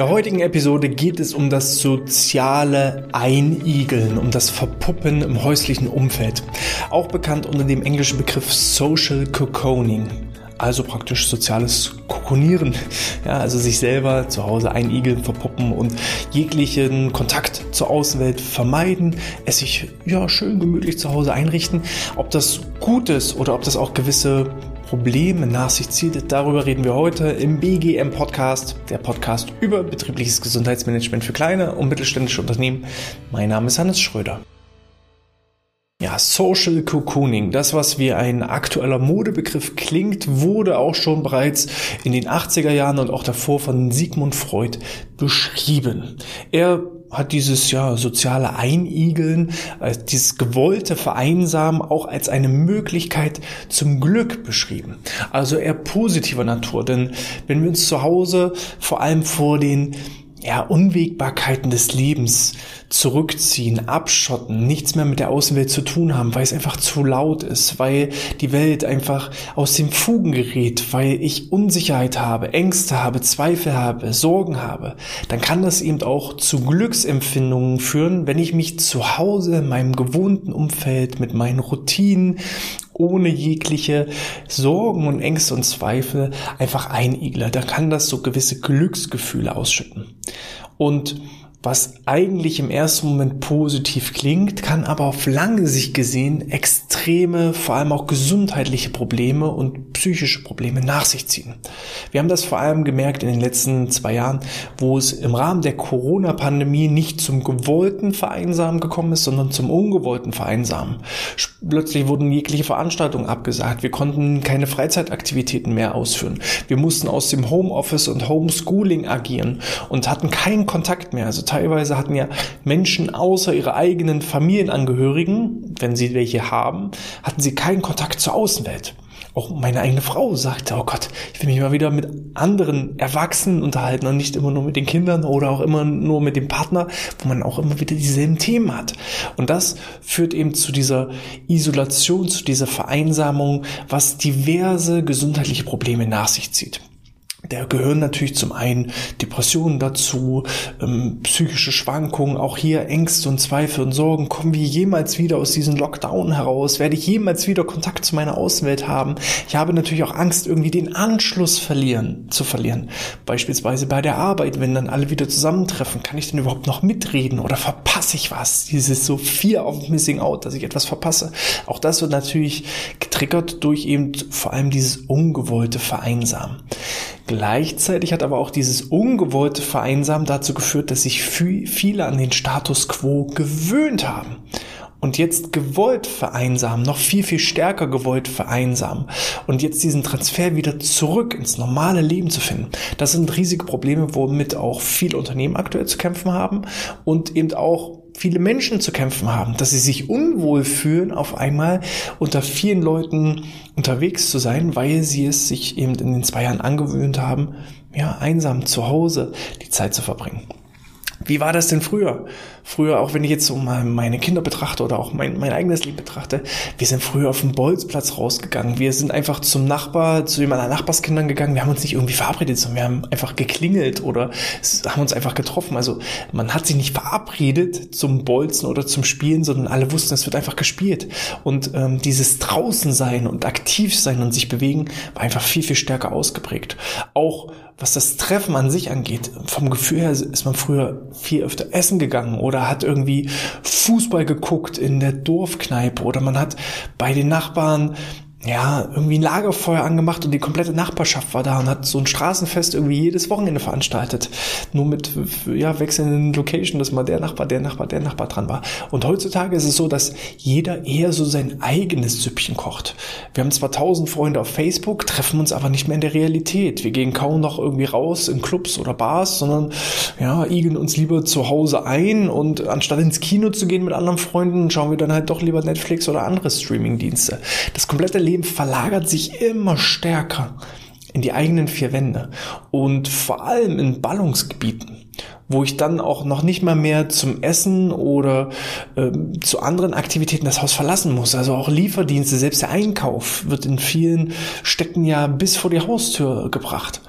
der heutigen Episode geht es um das soziale Einigeln, um das Verpuppen im häuslichen Umfeld, auch bekannt unter dem englischen Begriff Social Cocooning, also praktisch soziales Kokonieren, ja, also sich selber zu Hause einigeln, verpuppen und jeglichen Kontakt zur Außenwelt vermeiden, es sich ja schön gemütlich zu Hause einrichten, ob das gut ist oder ob das auch gewisse Probleme nach sich zieht. Darüber reden wir heute im BGM Podcast, der Podcast über betriebliches Gesundheitsmanagement für kleine und mittelständische Unternehmen. Mein Name ist Hannes Schröder. Ja, Social Cocooning, das was wie ein aktueller Modebegriff klingt, wurde auch schon bereits in den 80er Jahren und auch davor von Sigmund Freud beschrieben. Er hat dieses ja soziale Einigeln, äh, dieses gewollte Vereinsamen auch als eine Möglichkeit zum Glück beschrieben. Also eher positiver Natur, denn wenn wir uns zu Hause vor allem vor den ja, Unwägbarkeiten des Lebens zurückziehen, abschotten, nichts mehr mit der Außenwelt zu tun haben, weil es einfach zu laut ist, weil die Welt einfach aus den Fugen gerät, weil ich Unsicherheit habe, Ängste habe, Zweifel habe, Sorgen habe, dann kann das eben auch zu Glücksempfindungen führen, wenn ich mich zu Hause in meinem gewohnten Umfeld mit meinen Routinen ohne jegliche Sorgen und Ängste und Zweifel einfach einigle. Da kann das so gewisse Glücksgefühle ausschütten. Und was eigentlich im ersten Moment positiv klingt, kann aber auf lange Sicht gesehen extreme, vor allem auch gesundheitliche Probleme und psychische Probleme nach sich ziehen. Wir haben das vor allem gemerkt in den letzten zwei Jahren, wo es im Rahmen der Corona-Pandemie nicht zum gewollten Vereinsamen gekommen ist, sondern zum ungewollten Vereinsamen. Plötzlich wurden jegliche Veranstaltungen abgesagt. Wir konnten keine Freizeitaktivitäten mehr ausführen. Wir mussten aus dem Homeoffice und Homeschooling agieren und hatten keinen Kontakt mehr. Also teilweise hatten ja Menschen außer ihre eigenen Familienangehörigen, wenn sie welche haben, hatten sie keinen Kontakt zur Außenwelt. Auch meine eigene Frau sagte, oh Gott, ich will mich mal wieder mit anderen Erwachsenen unterhalten und nicht immer nur mit den Kindern oder auch immer nur mit dem Partner, wo man auch immer wieder dieselben Themen hat. Und das führt eben zu dieser Isolation, zu dieser Vereinsamung, was diverse gesundheitliche Probleme nach sich zieht. Da gehören natürlich zum einen Depressionen dazu, ähm, psychische Schwankungen, auch hier Ängste und Zweifel und Sorgen. Kommen wir jemals wieder aus diesem Lockdown heraus? Werde ich jemals wieder Kontakt zu meiner Außenwelt haben? Ich habe natürlich auch Angst, irgendwie den Anschluss verlieren, zu verlieren. Beispielsweise bei der Arbeit, wenn dann alle wieder zusammentreffen, kann ich denn überhaupt noch mitreden oder verpasse ich was? Dieses so Fear of Missing Out, dass ich etwas verpasse. Auch das wird natürlich getriggert durch eben vor allem dieses ungewollte Vereinsamen. Gleichzeitig hat aber auch dieses ungewollte Vereinsamen dazu geführt, dass sich viele an den Status quo gewöhnt haben und jetzt gewollt vereinsamen, noch viel, viel stärker gewollt vereinsamen und jetzt diesen Transfer wieder zurück ins normale Leben zu finden. Das sind riesige Probleme, womit auch viele Unternehmen aktuell zu kämpfen haben und eben auch viele Menschen zu kämpfen haben, dass sie sich unwohl fühlen, auf einmal unter vielen Leuten unterwegs zu sein, weil sie es sich eben in den zwei Jahren angewöhnt haben, ja, einsam zu Hause die Zeit zu verbringen. Wie war das denn früher? Früher, auch wenn ich jetzt so mal meine Kinder betrachte oder auch mein, mein eigenes Leben betrachte, wir sind früher auf dem Bolzplatz rausgegangen. Wir sind einfach zum Nachbar, zu jemandem Nachbarskindern gegangen. Wir haben uns nicht irgendwie verabredet, sondern wir haben einfach geklingelt oder haben uns einfach getroffen. Also man hat sich nicht verabredet zum Bolzen oder zum Spielen, sondern alle wussten, es wird einfach gespielt. Und ähm, dieses draußen sein und aktiv sein und sich bewegen war einfach viel, viel stärker ausgeprägt. Auch was das Treffen an sich angeht, vom Gefühl her ist man früher viel öfter essen gegangen oder hat irgendwie Fußball geguckt in der Dorfkneipe oder man hat bei den Nachbarn ja, irgendwie ein Lagerfeuer angemacht und die komplette Nachbarschaft war da und hat so ein Straßenfest irgendwie jedes Wochenende veranstaltet. Nur mit, ja, wechselnden Location, dass mal der Nachbar, der Nachbar, der Nachbar dran war. Und heutzutage ist es so, dass jeder eher so sein eigenes Süppchen kocht. Wir haben zwar tausend Freunde auf Facebook, treffen uns aber nicht mehr in der Realität. Wir gehen kaum noch irgendwie raus in Clubs oder Bars, sondern, ja, igeln uns lieber zu Hause ein und anstatt ins Kino zu gehen mit anderen Freunden, schauen wir dann halt doch lieber Netflix oder andere Streamingdienste. Das komplette Leben verlagert sich immer stärker in die eigenen vier Wände und vor allem in Ballungsgebieten, wo ich dann auch noch nicht mal mehr zum Essen oder äh, zu anderen Aktivitäten das Haus verlassen muss. Also auch Lieferdienste, selbst der Einkauf wird in vielen Städten ja bis vor die Haustür gebracht.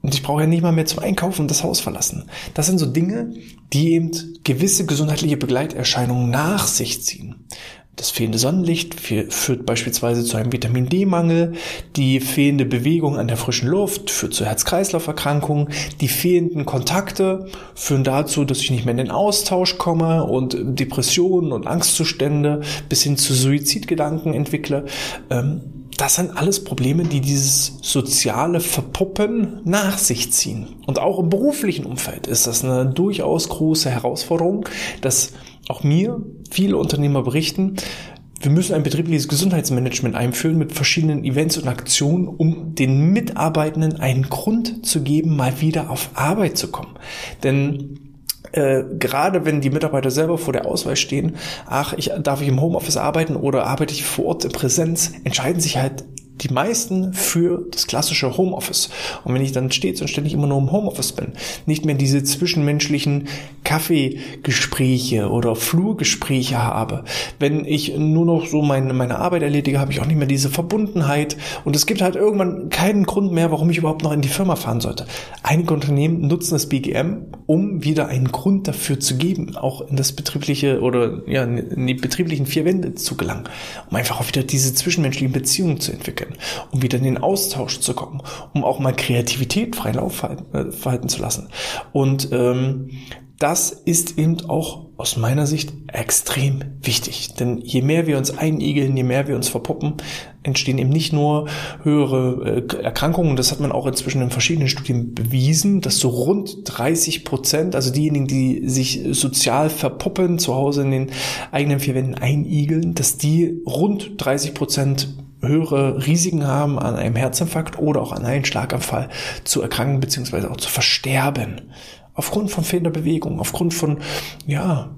Und ich brauche ja nicht mal mehr zum Einkaufen das Haus verlassen. Das sind so Dinge, die eben gewisse gesundheitliche Begleiterscheinungen nach sich ziehen. Das fehlende Sonnenlicht führt beispielsweise zu einem Vitamin D-Mangel. Die fehlende Bewegung an der frischen Luft führt zu Herz-Kreislauf-Erkrankungen. Die fehlenden Kontakte führen dazu, dass ich nicht mehr in den Austausch komme und Depressionen und Angstzustände bis hin zu Suizidgedanken entwickle. Ähm, das sind alles Probleme, die dieses soziale Verpuppen nach sich ziehen. Und auch im beruflichen Umfeld ist das eine durchaus große Herausforderung, dass auch mir viele Unternehmer berichten, wir müssen ein betriebliches Gesundheitsmanagement einführen mit verschiedenen Events und Aktionen, um den Mitarbeitenden einen Grund zu geben, mal wieder auf Arbeit zu kommen. Denn äh, gerade wenn die Mitarbeiter selber vor der Auswahl stehen, ach, ich, darf ich im Homeoffice arbeiten oder arbeite ich vor Ort in Präsenz, entscheiden sich halt die meisten für das klassische Homeoffice. Und wenn ich dann stets und ständig immer nur im Homeoffice bin, nicht mehr diese zwischenmenschlichen Kaffeegespräche oder Flurgespräche habe, wenn ich nur noch so meine, meine Arbeit erledige, habe ich auch nicht mehr diese Verbundenheit und es gibt halt irgendwann keinen Grund mehr, warum ich überhaupt noch in die Firma fahren sollte. Einige Unternehmen nutzen das BGM, um wieder einen Grund dafür zu geben, auch in das betriebliche oder ja, in die betrieblichen vier Wände zu gelangen, um einfach auch wieder diese zwischenmenschlichen Beziehungen zu entwickeln um wieder in den Austausch zu kommen, um auch mal Kreativität freien Lauf verhalten, äh, verhalten zu lassen. Und ähm, das ist eben auch aus meiner Sicht extrem wichtig. Denn je mehr wir uns einigeln, je mehr wir uns verpuppen, entstehen eben nicht nur höhere äh, Erkrankungen. Das hat man auch inzwischen in verschiedenen Studien bewiesen, dass so rund 30 Prozent, also diejenigen, die sich sozial verpuppen, zu Hause in den eigenen vier Wänden einigeln, dass die rund 30 Prozent höhere Risiken haben, an einem Herzinfarkt oder auch an einem Schlaganfall zu erkranken beziehungsweise auch zu versterben. Aufgrund von fehlender Bewegung, aufgrund von, ja,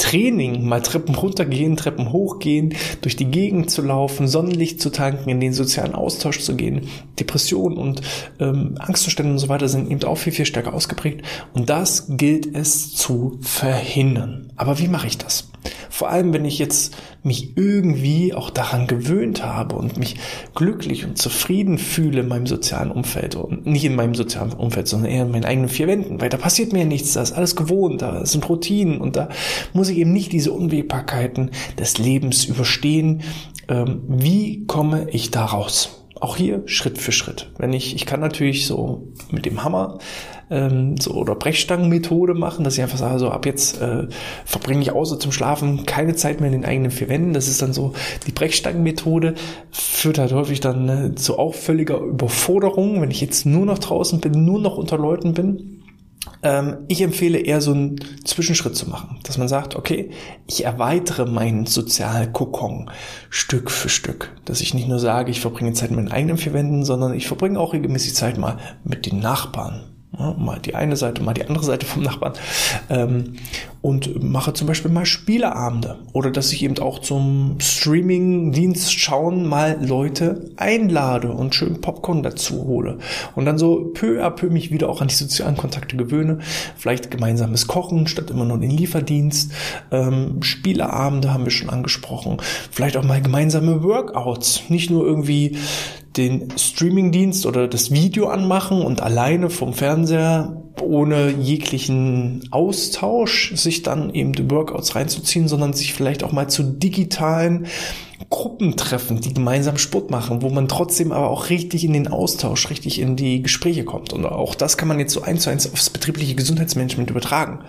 Training, mal Treppen runtergehen, Treppen hochgehen, durch die Gegend zu laufen, Sonnenlicht zu tanken, in den sozialen Austausch zu gehen. Depressionen und ähm, Angstzustände und so weiter sind eben auch viel, viel stärker ausgeprägt. Und das gilt es zu verhindern. Aber wie mache ich das? Vor allem, wenn ich jetzt mich irgendwie auch daran gewöhnt habe und mich glücklich und zufrieden fühle in meinem sozialen Umfeld und nicht in meinem sozialen Umfeld, sondern eher in meinen eigenen vier Wänden, weil da passiert mir nichts, da ist alles gewohnt, da sind Routinen und da muss ich eben nicht diese Unwägbarkeiten des Lebens überstehen. Ähm, wie komme ich da raus? Auch hier Schritt für Schritt. Wenn ich, ich kann natürlich so mit dem Hammer ähm, so oder Brechstangenmethode machen, dass ich einfach sage, so ab jetzt äh, verbringe ich außer zum Schlafen keine Zeit mehr in den eigenen vier Wänden. Das ist dann so die Brechstangenmethode, führt halt häufig dann äh, zu auch völliger Überforderung, wenn ich jetzt nur noch draußen bin, nur noch unter Leuten bin. Ähm, ich empfehle eher so einen Zwischenschritt zu machen, dass man sagt, okay, ich erweitere meinen Sozialkokon Stück für Stück. Dass ich nicht nur sage, ich verbringe Zeit mit meinen eigenen vier Wänden, sondern ich verbringe auch regelmäßig Zeit mal mit den Nachbarn, ja, mal die eine Seite, mal die andere Seite vom Nachbarn. Und mache zum Beispiel mal Spieleabende. Oder dass ich eben auch zum Streaming-Dienst schauen mal Leute einlade und schön Popcorn dazu hole. Und dann so peu à peu mich wieder auch an die sozialen Kontakte gewöhne. Vielleicht gemeinsames Kochen statt immer nur den Lieferdienst. Ähm, Spieleabende haben wir schon angesprochen. Vielleicht auch mal gemeinsame Workouts. Nicht nur irgendwie den Streamingdienst oder das Video anmachen und alleine vom Fernseher ohne jeglichen Austausch sich dann eben die Workouts reinzuziehen, sondern sich vielleicht auch mal zu digitalen Gruppen treffen, die gemeinsam Sport machen, wo man trotzdem aber auch richtig in den Austausch, richtig in die Gespräche kommt. Und auch das kann man jetzt so eins zu eins aufs betriebliche Gesundheitsmanagement übertragen.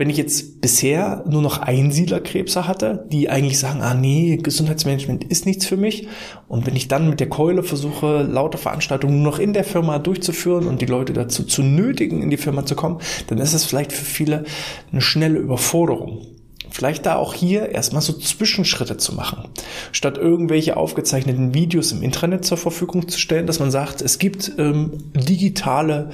Wenn ich jetzt bisher nur noch Einsiedlerkrebse hatte, die eigentlich sagen, ah nee, Gesundheitsmanagement ist nichts für mich. Und wenn ich dann mit der Keule versuche, lauter Veranstaltungen nur noch in der Firma durchzuführen und die Leute dazu zu nötigen, in die Firma zu kommen, dann ist es vielleicht für viele eine schnelle Überforderung. Vielleicht da auch hier erstmal so Zwischenschritte zu machen. Statt irgendwelche aufgezeichneten Videos im Internet zur Verfügung zu stellen, dass man sagt, es gibt ähm, digitale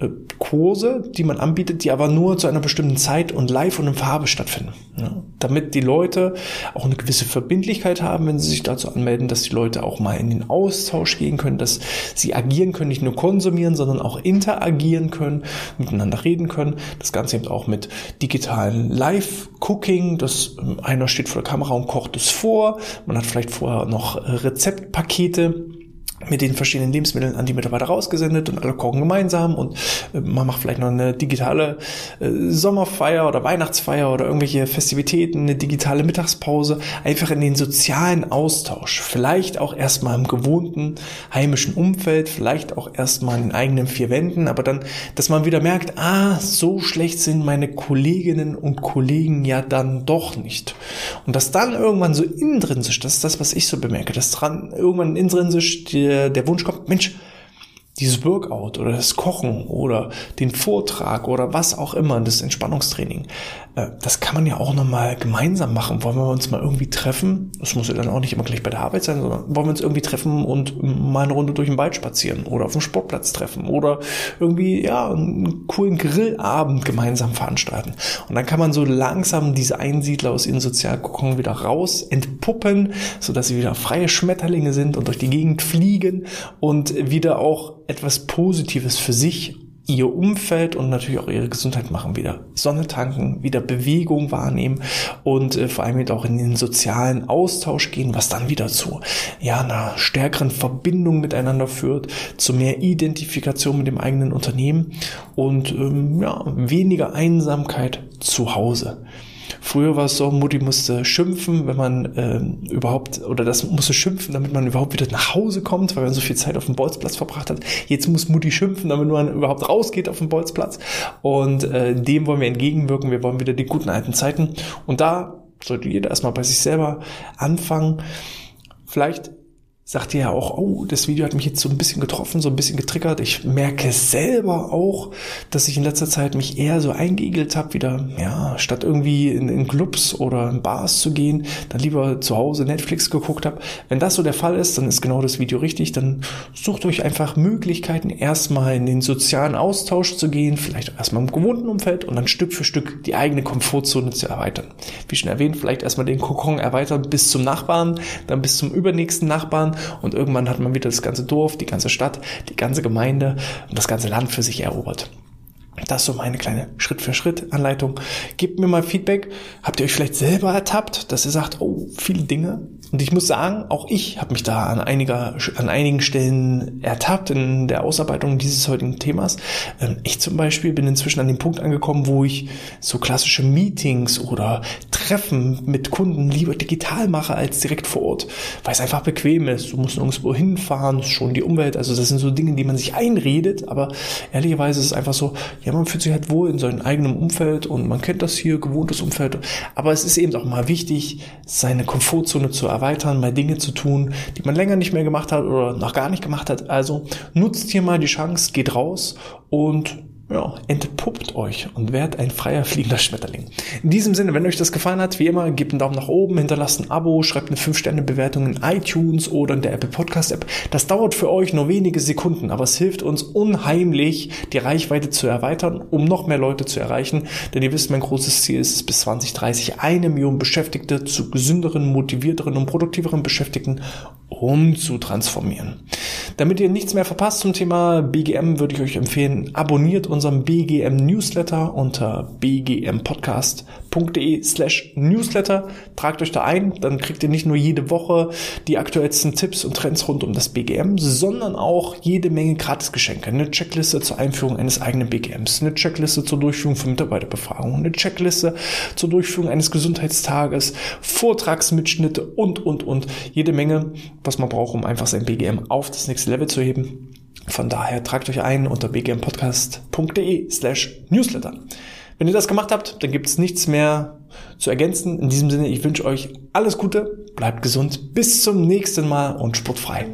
äh, Kurse, die man anbietet, die aber nur zu einer bestimmten Zeit und live und in Farbe stattfinden. Ja, damit die Leute auch eine gewisse Verbindlichkeit haben, wenn sie sich dazu anmelden, dass die Leute auch mal in den Austausch gehen können, dass sie agieren können, nicht nur konsumieren, sondern auch interagieren können, miteinander reden können. Das Ganze eben auch mit digitalen Live-Cooking Cooking, dass ähm, einer steht vor der Kamera und kocht es vor. Man hat vielleicht vorher noch äh, Rezeptpakete mit den verschiedenen Lebensmitteln an die Mitarbeiter rausgesendet und alle kochen gemeinsam und äh, man macht vielleicht noch eine digitale äh, Sommerfeier oder Weihnachtsfeier oder irgendwelche Festivitäten, eine digitale Mittagspause, einfach in den sozialen Austausch, vielleicht auch erstmal im gewohnten heimischen Umfeld, vielleicht auch erstmal in den eigenen vier Wänden, aber dann, dass man wieder merkt, ah, so schlecht sind meine Kolleginnen und Kollegen ja dann doch nicht. Und dass dann irgendwann so intrinsisch, das ist das, was ich so bemerke, dass dran irgendwann intrinsisch die der, der Wunsch kommt, Mensch, dieses Workout oder das Kochen oder den Vortrag oder was auch immer, das Entspannungstraining, äh, das kann man ja auch nochmal gemeinsam machen. Wollen wir uns mal irgendwie treffen? Das muss ja dann auch nicht immer gleich bei der Arbeit sein, sondern wollen wir uns irgendwie treffen und mal eine Runde durch den Wald spazieren oder auf dem Sportplatz treffen oder irgendwie, ja, einen coolen Grillabend gemeinsam veranstalten. Und dann kann man so langsam diese Einsiedler aus ihren Sozialkokon wieder raus entpuppen, sodass sie wieder freie Schmetterlinge sind und durch die Gegend fliegen und wieder auch etwas Positives für sich ihr Umfeld und natürlich auch ihre Gesundheit machen, wieder Sonne tanken, wieder Bewegung wahrnehmen und äh, vor allem wieder auch in den sozialen Austausch gehen, was dann wieder zu ja, einer stärkeren Verbindung miteinander führt, zu mehr Identifikation mit dem eigenen Unternehmen und ähm, ja, weniger Einsamkeit zu Hause. Früher war es so, Mutti musste schimpfen, wenn man ähm, überhaupt, oder das musste schimpfen, damit man überhaupt wieder nach Hause kommt, weil man so viel Zeit auf dem Bolzplatz verbracht hat. Jetzt muss Mutti schimpfen, damit man überhaupt rausgeht auf dem Bolzplatz. Und äh, dem wollen wir entgegenwirken. Wir wollen wieder die guten alten Zeiten. Und da sollte jeder erstmal bei sich selber anfangen. Vielleicht sagt ihr ja auch, oh, das Video hat mich jetzt so ein bisschen getroffen, so ein bisschen getriggert. Ich merke selber auch, dass ich in letzter Zeit mich eher so eingeigelt habe, wieder, ja, statt irgendwie in, in Clubs oder in Bars zu gehen, dann lieber zu Hause Netflix geguckt habe. Wenn das so der Fall ist, dann ist genau das Video richtig. Dann sucht euch einfach Möglichkeiten, erstmal in den sozialen Austausch zu gehen, vielleicht erstmal im gewohnten Umfeld und dann Stück für Stück die eigene Komfortzone zu erweitern. Wie schon erwähnt, vielleicht erstmal den Kokon erweitern bis zum Nachbarn, dann bis zum übernächsten Nachbarn und irgendwann hat man wieder das ganze Dorf, die ganze Stadt, die ganze Gemeinde und das ganze Land für sich erobert. Das ist so meine kleine Schritt-für-Schritt-Anleitung. Gebt mir mal Feedback. Habt ihr euch vielleicht selber ertappt, dass ihr sagt, oh, viele Dinge? Und ich muss sagen, auch ich habe mich da an, einiger, an einigen Stellen ertappt in der Ausarbeitung dieses heutigen Themas. Ähm, ich zum Beispiel bin inzwischen an dem Punkt angekommen, wo ich so klassische Meetings oder Treffen mit Kunden lieber digital mache als direkt vor Ort, weil es einfach bequem ist. Du musst nirgendwo hinfahren, schon die Umwelt. Also das sind so Dinge, die man sich einredet, aber ehrlicherweise ist es einfach so, ja, man fühlt sich halt wohl in seinem eigenen Umfeld und man kennt das hier, gewohntes Umfeld. Aber es ist eben auch mal wichtig, seine Komfortzone zu erweitern, mal Dinge zu tun, die man länger nicht mehr gemacht hat oder noch gar nicht gemacht hat. Also nutzt hier mal die Chance, geht raus und ja, entpuppt euch und werdet ein freier fliegender Schmetterling. In diesem Sinne, wenn euch das gefallen hat, wie immer, gebt einen Daumen nach oben, hinterlasst ein Abo, schreibt eine 5-Sterne-Bewertung in iTunes oder in der Apple Podcast App. Das dauert für euch nur wenige Sekunden, aber es hilft uns unheimlich, die Reichweite zu erweitern, um noch mehr Leute zu erreichen. Denn ihr wisst, mein großes Ziel ist es, bis 2030 eine Million Beschäftigte zu gesünderen, motivierteren und produktiveren Beschäftigten umzutransformieren. Damit ihr nichts mehr verpasst zum Thema BGM, würde ich euch empfehlen, abonniert unseren BGM Newsletter unter bgmpodcast.de slash Newsletter. Tragt euch da ein, dann kriegt ihr nicht nur jede Woche die aktuellsten Tipps und Trends rund um das BGM, sondern auch jede Menge Gratisgeschenke. Eine Checkliste zur Einführung eines eigenen BGMs, eine Checkliste zur Durchführung von Mitarbeiterbefragungen, eine Checkliste zur Durchführung eines Gesundheitstages, Vortragsmitschnitte und, und, und. Jede Menge, was man braucht, um einfach sein BGM auf das nächste Level zu heben. Von daher tragt euch ein unter bgmpodcast.de slash newsletter. Wenn ihr das gemacht habt, dann gibt es nichts mehr zu ergänzen. In diesem Sinne, ich wünsche euch alles Gute, bleibt gesund, bis zum nächsten Mal und sportfrei.